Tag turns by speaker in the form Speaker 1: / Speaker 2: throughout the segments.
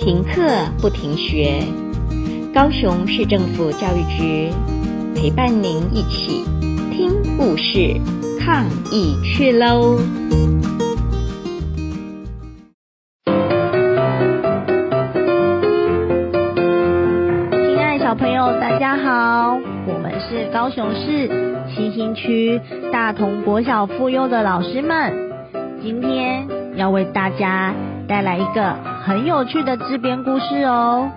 Speaker 1: 停课不停学，高雄市政府教育局陪伴您一起听故事、抗疫去喽！
Speaker 2: 亲爱小朋友，大家好，我们是高雄市七星区大同国小附幼的老师们，今天要为大家带来一个很有趣的自编故事哦，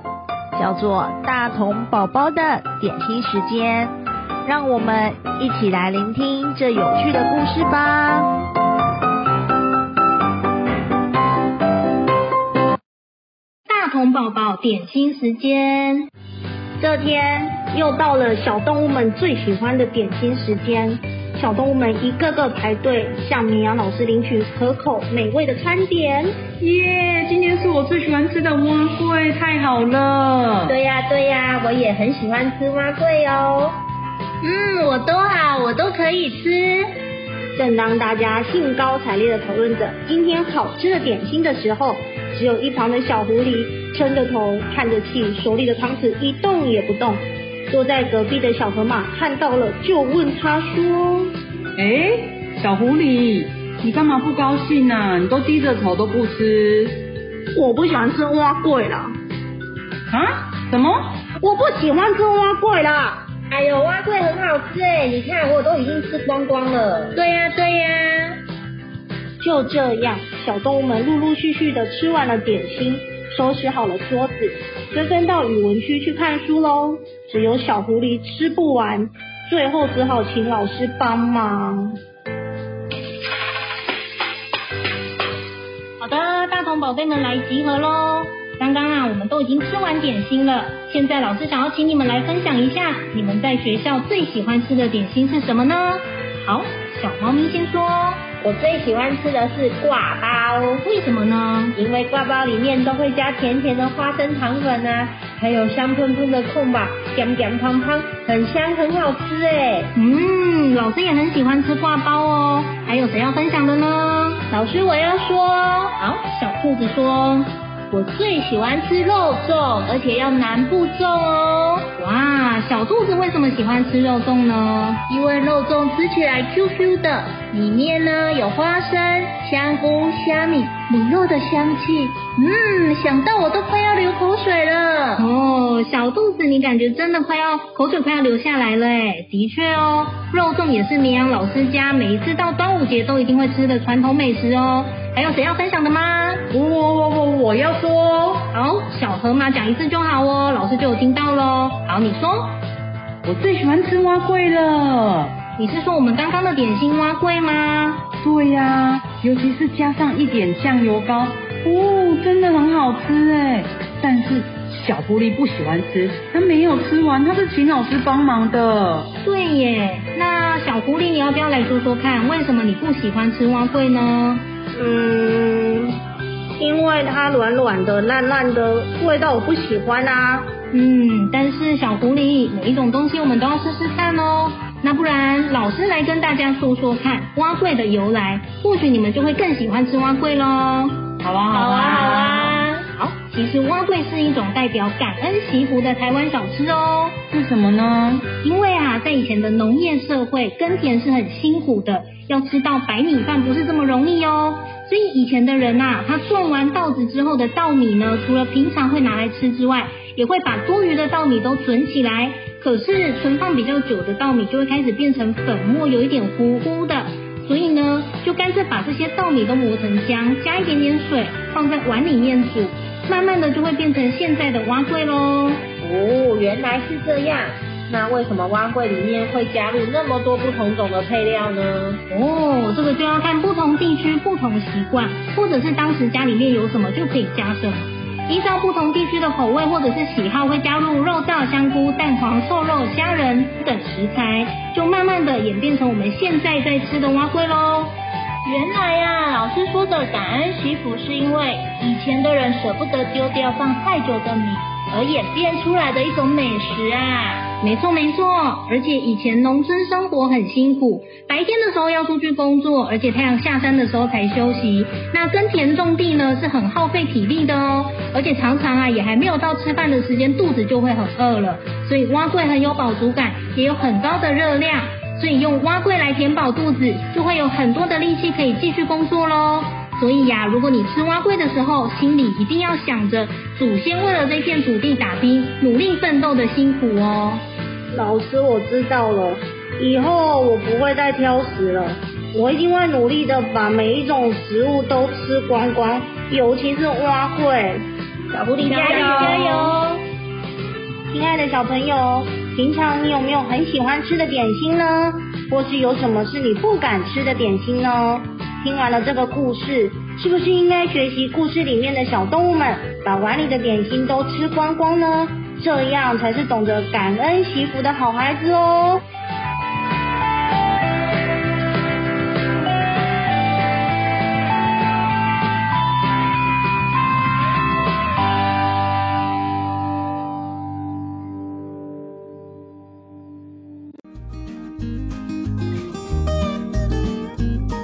Speaker 2: 叫做《大童宝宝的点心时间》，让我们一起来聆听这有趣的故事吧。
Speaker 3: 大童宝宝点心时间，
Speaker 4: 这天又到了小动物们最喜欢的点心时间。小动物们一个个排队向绵羊老师领取可口美味的餐点。
Speaker 5: 耶！今天是我最喜欢吃的蛙桂，太好了。
Speaker 6: 对呀对呀，我也很喜欢吃蛙桂哦。
Speaker 3: 嗯，我都好，我都可以吃。
Speaker 4: 正当大家兴高采烈的讨论着今天好吃的点心的时候，只有一旁的小狐狸撑着头，叹着气，手里的汤匙一动也不动。坐在隔壁的小河马看到了，就问他说：“
Speaker 5: 哎，小狐狸，你干嘛不高兴呢、啊？你都低着头都不吃。”“
Speaker 4: 我不喜欢吃蛙粿了。”“
Speaker 5: 啊？什么？
Speaker 4: 我不喜欢吃蛙粿了。”“
Speaker 6: 哎呦，蛙粿很好吃哎，你看我都已经吃光光了。”“
Speaker 3: 对呀、啊，对呀。”
Speaker 4: 就这样，小动物们陆陆续续的吃完了点心。收拾好了桌子，纷纷到语文区去看书喽。只有小狐狸吃不完，最后只好请老师帮忙。
Speaker 3: 好的，大同宝贝们来集合喽！刚刚啊，我们都已经吃完点心了。现在老师想要请你们来分享一下，你们在学校最喜欢吃的点心是什么呢？好，小猫咪先说。
Speaker 6: 我最喜欢吃的是挂包，
Speaker 3: 为什么呢？
Speaker 6: 因为挂包里面都会加甜甜的花生糖粉啊，还有香喷喷的空吧，咸咸胖胖，很香很好吃哎。
Speaker 3: 嗯，老师也很喜欢吃挂包哦。还有谁要分享的呢？
Speaker 6: 老师我要说，
Speaker 3: 好，小兔子说。
Speaker 6: 我最喜欢吃肉粽，而且要南部粽哦。
Speaker 3: 哇，小兔子为什么喜欢吃肉粽呢？
Speaker 6: 因为肉粽吃起来 Q Q 的，里面呢有花生、香菇、虾米、卤肉的香气。嗯，想到我都快要流口水了。
Speaker 3: 哦，小兔子，你感觉真的快要口水快要流下来了诶。的确哦，肉粽也是绵羊老师家每一次到端午节都一定会吃的传统美食哦。还有谁要分享的吗？
Speaker 5: 我我我我我要说。
Speaker 3: 好，小河马讲一次就好哦，老师就有听到喽。好，你说。
Speaker 5: 我最喜欢吃蛙桂了。
Speaker 3: 你是说我们刚刚的点心蛙桂吗？
Speaker 5: 对呀、啊，尤其是加上一点酱油膏，哦，真的很好吃哎。但是小狐狸不喜欢吃，他没有吃完，他是请老师帮忙的。
Speaker 3: 对耶，那小狐狸你要不要来说说看，为什么你不喜欢吃蛙桂呢？
Speaker 4: 嗯，因为它软软的、烂烂的，味道我不喜欢啊。
Speaker 3: 嗯，但是小狐狸，每一种东西我们都要试试看哦。那不然老师来跟大家说说看蛙桂的由来，或许你们就会更喜欢吃蛙桂喽。
Speaker 5: 好啊，
Speaker 6: 好啊，好啊。
Speaker 3: 好，其实碗粿是一种代表感恩祈福的台湾小吃哦。
Speaker 5: 是什么呢？
Speaker 3: 因为啊，在以前的农业社会，耕田是很辛苦的。要吃到白米饭不是这么容易哦，所以以前的人呐、啊，他种完稻子之后的稻米呢，除了平常会拿来吃之外，也会把多余的稻米都存起来。可是存放比较久的稻米就会开始变成粉末，有一点糊糊的，所以呢，就干脆把这些稻米都磨成浆，加一点点水，放在碗里面煮，慢慢的就会变成现在的蛙柜喽。
Speaker 6: 哦，原来是这样。那为什么蛙柜里面会加入那么多不同种的配料呢？
Speaker 3: 哦，这个就要看不同地区不同习惯，或者是当时家里面有什么就可以加什么。依照不同地区的口味或者是喜好，会加入肉燥、香菇、蛋黄、瘦肉、虾仁等食材，就慢慢的演变成我们现在在吃的碗粿喽。
Speaker 6: 原来呀、啊，老师说的感恩祈福是因为以前的人舍不得丢掉放太久的米而演变出来的一种美食啊。
Speaker 3: 没错没错，而且以前农村生活很辛苦，白天的时候要出去工作，而且太阳下山的时候才休息。那耕田种地呢是很耗费体力的哦，而且常常啊也还没有到吃饭的时间，肚子就会很饿了。所以碗粿很有饱足感，也有很高的热量，所以用碗粿来填饱肚子，就会有很多的力气可以继续工作喽。所以呀，如果你吃碗粿的时候，心里一定要想着祖先为了这片土地打拼、努力奋斗的辛苦哦。
Speaker 4: 老师，我知道了，以后我不会再挑食了，我一定会努力的把每一种食物都吃光光，尤其是碗粿。小狐狸加油！加油！亲爱的小朋友，平常你有没有很喜欢吃的点心呢？或是有什么是你不敢吃的点心呢？听完了这个故事，是不是应该学习故事里面的小动物们，把碗里的点心都吃光光呢？这样才是懂得感恩惜福的好孩子哦。